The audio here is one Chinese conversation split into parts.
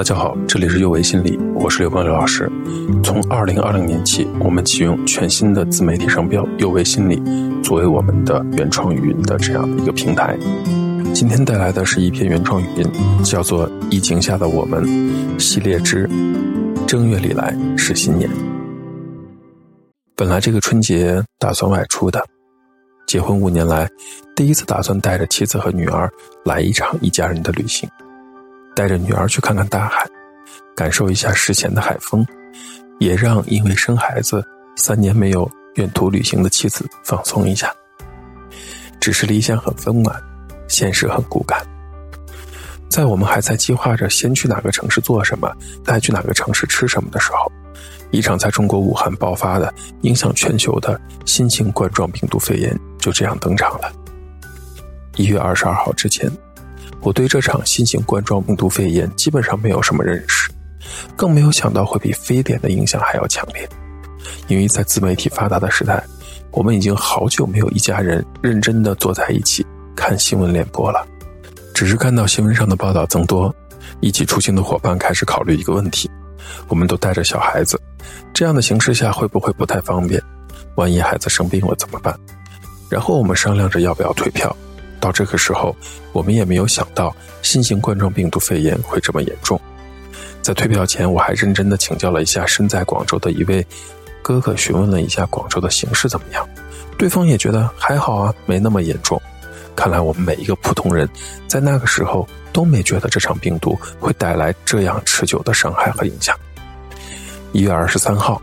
大家好，这里是幼为心理，我是刘邦刘老师。从二零二零年起，我们启用全新的自媒体商标“幼为心理”作为我们的原创语音的这样一个平台。今天带来的是一篇原创语音，叫做《疫情下的我们》系列之“正月里来是新年”。本来这个春节打算外出的，结婚五年来第一次打算带着妻子和女儿来一场一家人的旅行。带着女儿去看看大海，感受一下世前的海风，也让因为生孩子三年没有远途旅行的妻子放松一下。只是理想很丰满，现实很骨感。在我们还在计划着先去哪个城市做什么，再去哪个城市吃什么的时候，一场在中国武汉爆发的、影响全球的新型冠状病毒肺炎就这样登场了。一月二十二号之前。我对这场新型冠状病毒肺炎基本上没有什么认识，更没有想到会比非典的影响还要强烈。因为在自媒体发达的时代，我们已经好久没有一家人认真的坐在一起看新闻联播了。只是看到新闻上的报道增多，一起出行的伙伴开始考虑一个问题：我们都带着小孩子，这样的形势下会不会不太方便？万一孩子生病了怎么办？然后我们商量着要不要退票。到这个时候，我们也没有想到新型冠状病毒肺炎会这么严重。在退票前，我还认真的请教了一下身在广州的一位哥哥，询问了一下广州的形势怎么样。对方也觉得还好啊，没那么严重。看来我们每一个普通人，在那个时候都没觉得这场病毒会带来这样持久的伤害和影响。一月二十三号。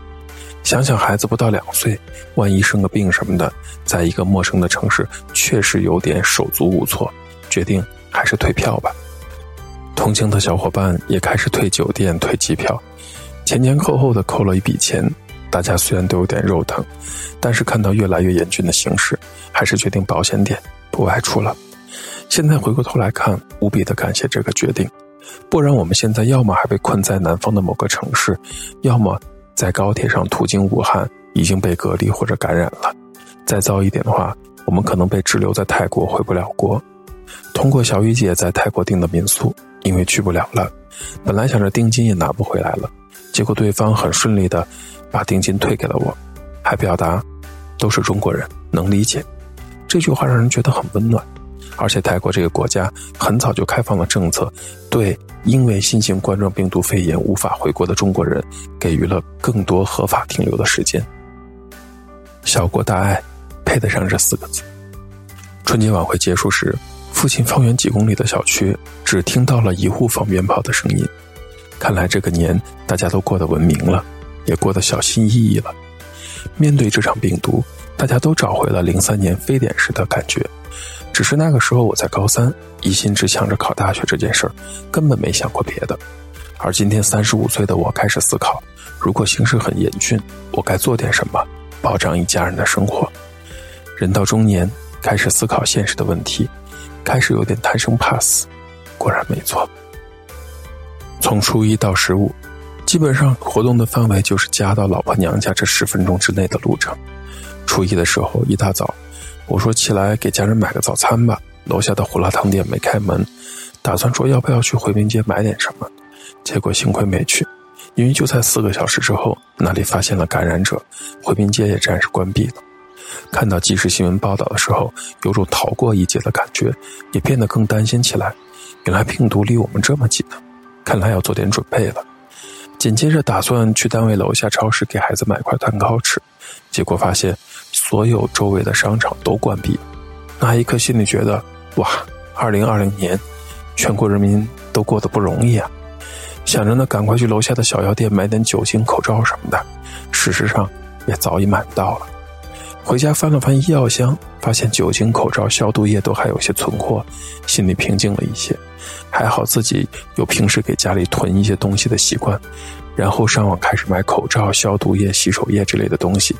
想想孩子不到两岁，万一生个病什么的，在一个陌生的城市，确实有点手足无措。决定还是退票吧。同行的小伙伴也开始退酒店、退机票，前前后后的扣了一笔钱。大家虽然都有点肉疼，但是看到越来越严峻的形势，还是决定保险点，不外出了。现在回过头来看，无比的感谢这个决定，不然我们现在要么还被困在南方的某个城市，要么……在高铁上途经武汉，已经被隔离或者感染了。再糟一点的话，我们可能被滞留在泰国，回不了国。通过小雨姐在泰国订的民宿，因为去不了了，本来想着定金也拿不回来了，结果对方很顺利的把定金退给了我，还表达都是中国人，能理解。这句话让人觉得很温暖。而且泰国这个国家很早就开放了政策，对因为新型冠状病毒肺炎无法回国的中国人给予了更多合法停留的时间。小国大爱，配得上这四个字。春节晚会结束时，附近方圆几公里的小区只听到了一户放鞭炮的声音。看来这个年大家都过得文明了，也过得小心翼翼了。面对这场病毒，大家都找回了零三年非典时的感觉。只是那个时候我在高三，一心只想着考大学这件事儿，根本没想过别的。而今天三十五岁的我开始思考，如果形势很严峻，我该做点什么，保障一家人的生活。人到中年，开始思考现实的问题，开始有点贪生怕死。果然没错。从初一到十五，基本上活动的范围就是家到老婆娘家这十分钟之内的路程。初一的时候，一大早。我说起来给家人买个早餐吧，楼下的胡辣汤店没开门，打算说要不要去回民街买点什么，结果幸亏没去，因为就在四个小时之后，那里发现了感染者，回民街也暂时关闭了。看到即时新闻报道的时候，有种逃过一劫的感觉，也变得更担心起来。原来病毒离我们这么近呢，看来要做点准备了。紧接着打算去单位楼下超市给孩子买块蛋糕吃，结果发现。所有周围的商场都关闭，那一刻心里觉得，哇，二零二零年，全国人民都过得不容易啊！想着呢，赶快去楼下的小药店买点酒精、口罩什么的。事实上，也早已买不到了。回家翻了翻医药箱，发现酒精、口罩、消毒液都还有些存货，心里平静了一些。还好自己有平时给家里囤一些东西的习惯，然后上网开始买口罩、消毒液、洗手液之类的东西。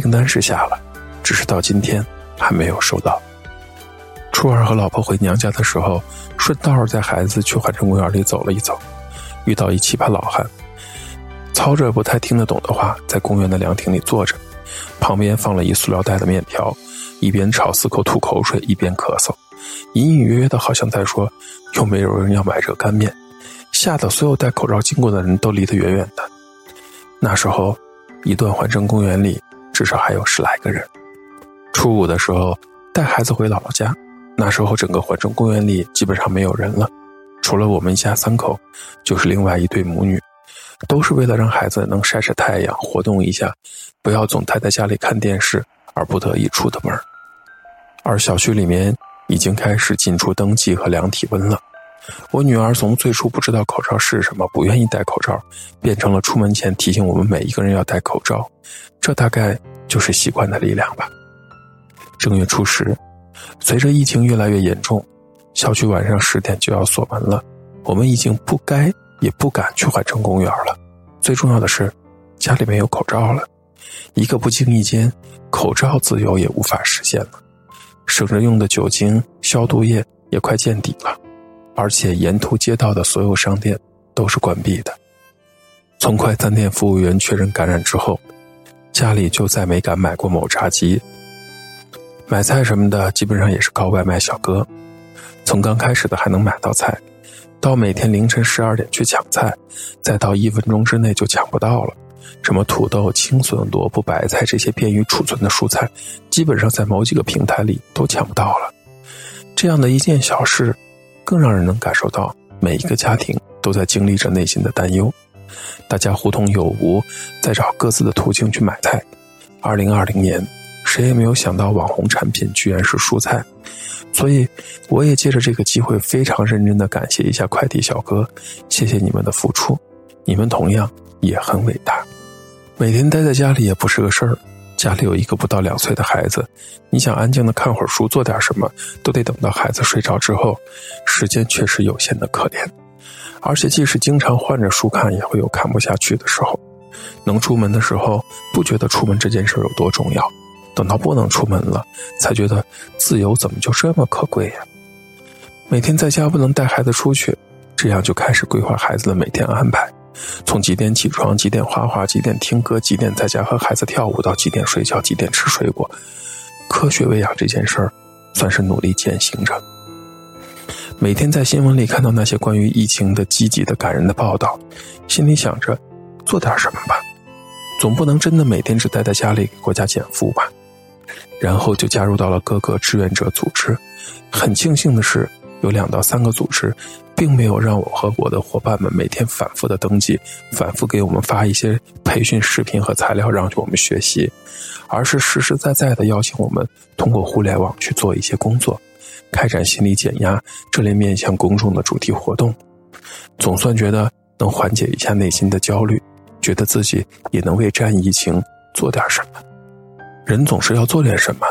订单是下了，只是到今天还没有收到。初二和老婆回娘家的时候，顺道带孩子去环城公园里走了一走，遇到一奇葩老汉，操着不太听得懂的话，在公园的凉亭里坐着，旁边放了一塑料袋的面条，一边朝四口吐口水，一边咳嗽，隐隐约约的好像在说：“有没有人要买热干面？”吓得所有戴口罩经过的人都离得远远的。那时候，一段环城公园里至少还有十来个人。初五的时候，带孩子回姥姥家，那时候整个环城公园里基本上没有人了，除了我们一家三口，就是另外一对母女，都是为了让孩子能晒晒太阳、活动一下，不要总待在家里看电视而不得已出的门。而小区里面已经开始进出登记和量体温了。我女儿从最初不知道口罩是什么，不愿意戴口罩，变成了出门前提醒我们每一个人要戴口罩。这大概就是习惯的力量吧。正月初十，随着疫情越来越严重，小区晚上十点就要锁门了。我们已经不该也不敢去环城公园了。最重要的是，家里没有口罩了。一个不经意间，口罩自由也无法实现了。省着用的酒精消毒液也快见底了，而且沿途街道的所有商店都是关闭的。从快餐店服务员确认感染之后，家里就再没敢买过某炸鸡。买菜什么的基本上也是靠外卖小哥。从刚开始的还能买到菜，到每天凌晨十二点去抢菜，再到一分钟之内就抢不到了。什么土豆、青笋、萝卜、白菜这些便于储存的蔬菜，基本上在某几个平台里都抢不到了。这样的一件小事，更让人能感受到每一个家庭都在经历着内心的担忧。大家互通有无，在找各自的途径去买菜。二零二零年，谁也没有想到网红产品居然是蔬菜，所以我也借着这个机会，非常认真的感谢一下快递小哥，谢谢你们的付出，你们同样也很伟大。每天待在家里也不是个事儿，家里有一个不到两岁的孩子，你想安静的看会儿书，做点什么，都得等到孩子睡着之后，时间确实有限的可怜。而且即使经常换着书看，也会有看不下去的时候。能出门的时候，不觉得出门这件事有多重要，等到不能出门了，才觉得自由怎么就这么可贵呀？每天在家不能带孩子出去，这样就开始规划孩子的每天安排。从几点起床，几点画画，几点听歌，几点在家和孩子跳舞，到几点睡觉，几点吃水果，科学喂养这件事儿，算是努力践行着。每天在新闻里看到那些关于疫情的积极的感人的报道，心里想着做点什么吧，总不能真的每天只待在家里给国家减负吧。然后就加入到了各个志愿者组织，很庆幸的是。有两到三个组织，并没有让我和我的伙伴们每天反复的登记，反复给我们发一些培训视频和材料让我们学习，而是实实在在的邀请我们通过互联网去做一些工作，开展心理减压这类面向公众的主题活动，总算觉得能缓解一下内心的焦虑，觉得自己也能为战疫情做点什么。人总是要做点什么，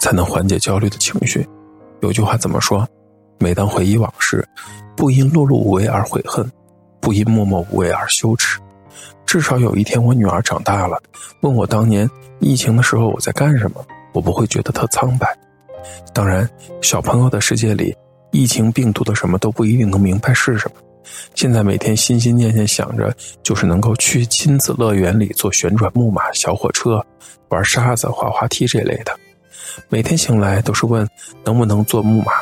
才能缓解焦虑的情绪。有句话怎么说？每当回忆往事，不因碌碌无为而悔恨，不因默默无为而羞耻。至少有一天，我女儿长大了，问我当年疫情的时候我在干什么，我不会觉得特苍白。当然，小朋友的世界里，疫情病毒的什么都不一定能明白是什么。现在每天心心念念想着，就是能够去亲子乐园里坐旋转木马、小火车，玩沙子、滑滑梯这类的。每天醒来都是问能不能坐木马。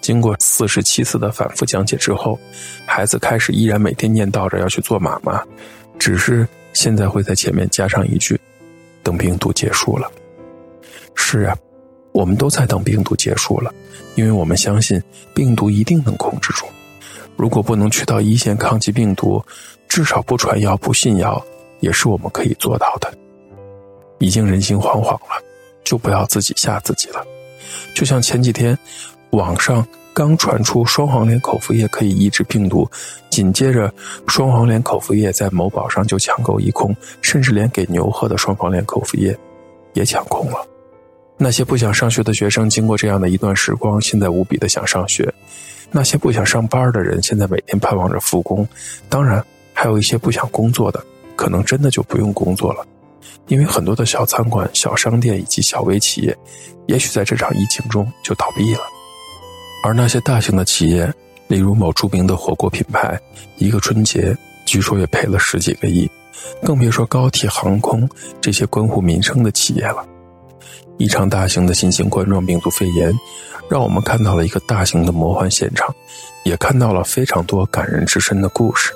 经过四十七次的反复讲解之后，孩子开始依然每天念叨着要去做妈妈，只是现在会在前面加上一句：“等病毒结束了。”是啊，我们都在等病毒结束了，因为我们相信病毒一定能控制住。如果不能去到一线抗击病毒，至少不传谣、不信谣，也是我们可以做到的。已经人心惶惶了，就不要自己吓自己了。就像前几天。网上刚传出双黄连口服液可以抑制病毒，紧接着双黄连口服液在某宝上就抢购一空，甚至连给牛喝的双黄连口服液也抢空了。那些不想上学的学生，经过这样的一段时光，现在无比的想上学；那些不想上班的人，现在每天盼望着复工。当然，还有一些不想工作的，可能真的就不用工作了，因为很多的小餐馆、小商店以及小微企业，也许在这场疫情中就倒闭了。而那些大型的企业，例如某著名的火锅品牌，一个春节据说也赔了十几个亿，更别说高铁、航空这些关乎民生的企业了。一场大型的新型冠状病毒肺炎，让我们看到了一个大型的魔幻现场，也看到了非常多感人至深的故事。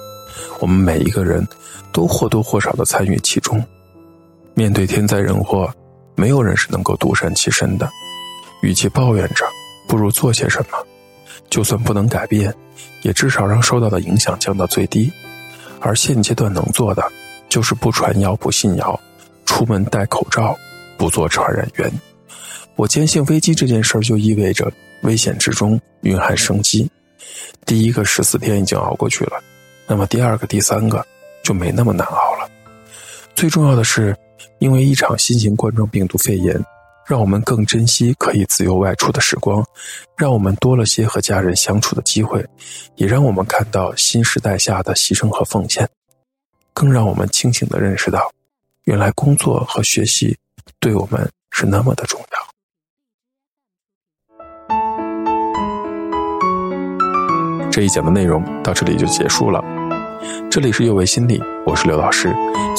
我们每一个人都或多或少的参与其中。面对天灾人祸，没有人是能够独善其身的。与其抱怨着，不如做些什么。就算不能改变，也至少让受到的影响降到最低。而现阶段能做的，就是不传谣、不信谣，出门戴口罩。不做传染源，我坚信危机这件事儿就意味着危险之中蕴含生机。第一个十四天已经熬过去了，那么第二个、第三个就没那么难熬了。最重要的是，因为一场新型冠状病毒肺炎，让我们更珍惜可以自由外出的时光，让我们多了些和家人相处的机会，也让我们看到新时代下的牺牲和奉献，更让我们清醒地认识到，原来工作和学习。对我们是那么的重要。这一讲的内容到这里就结束了。这里是幼为心理，我是刘老师。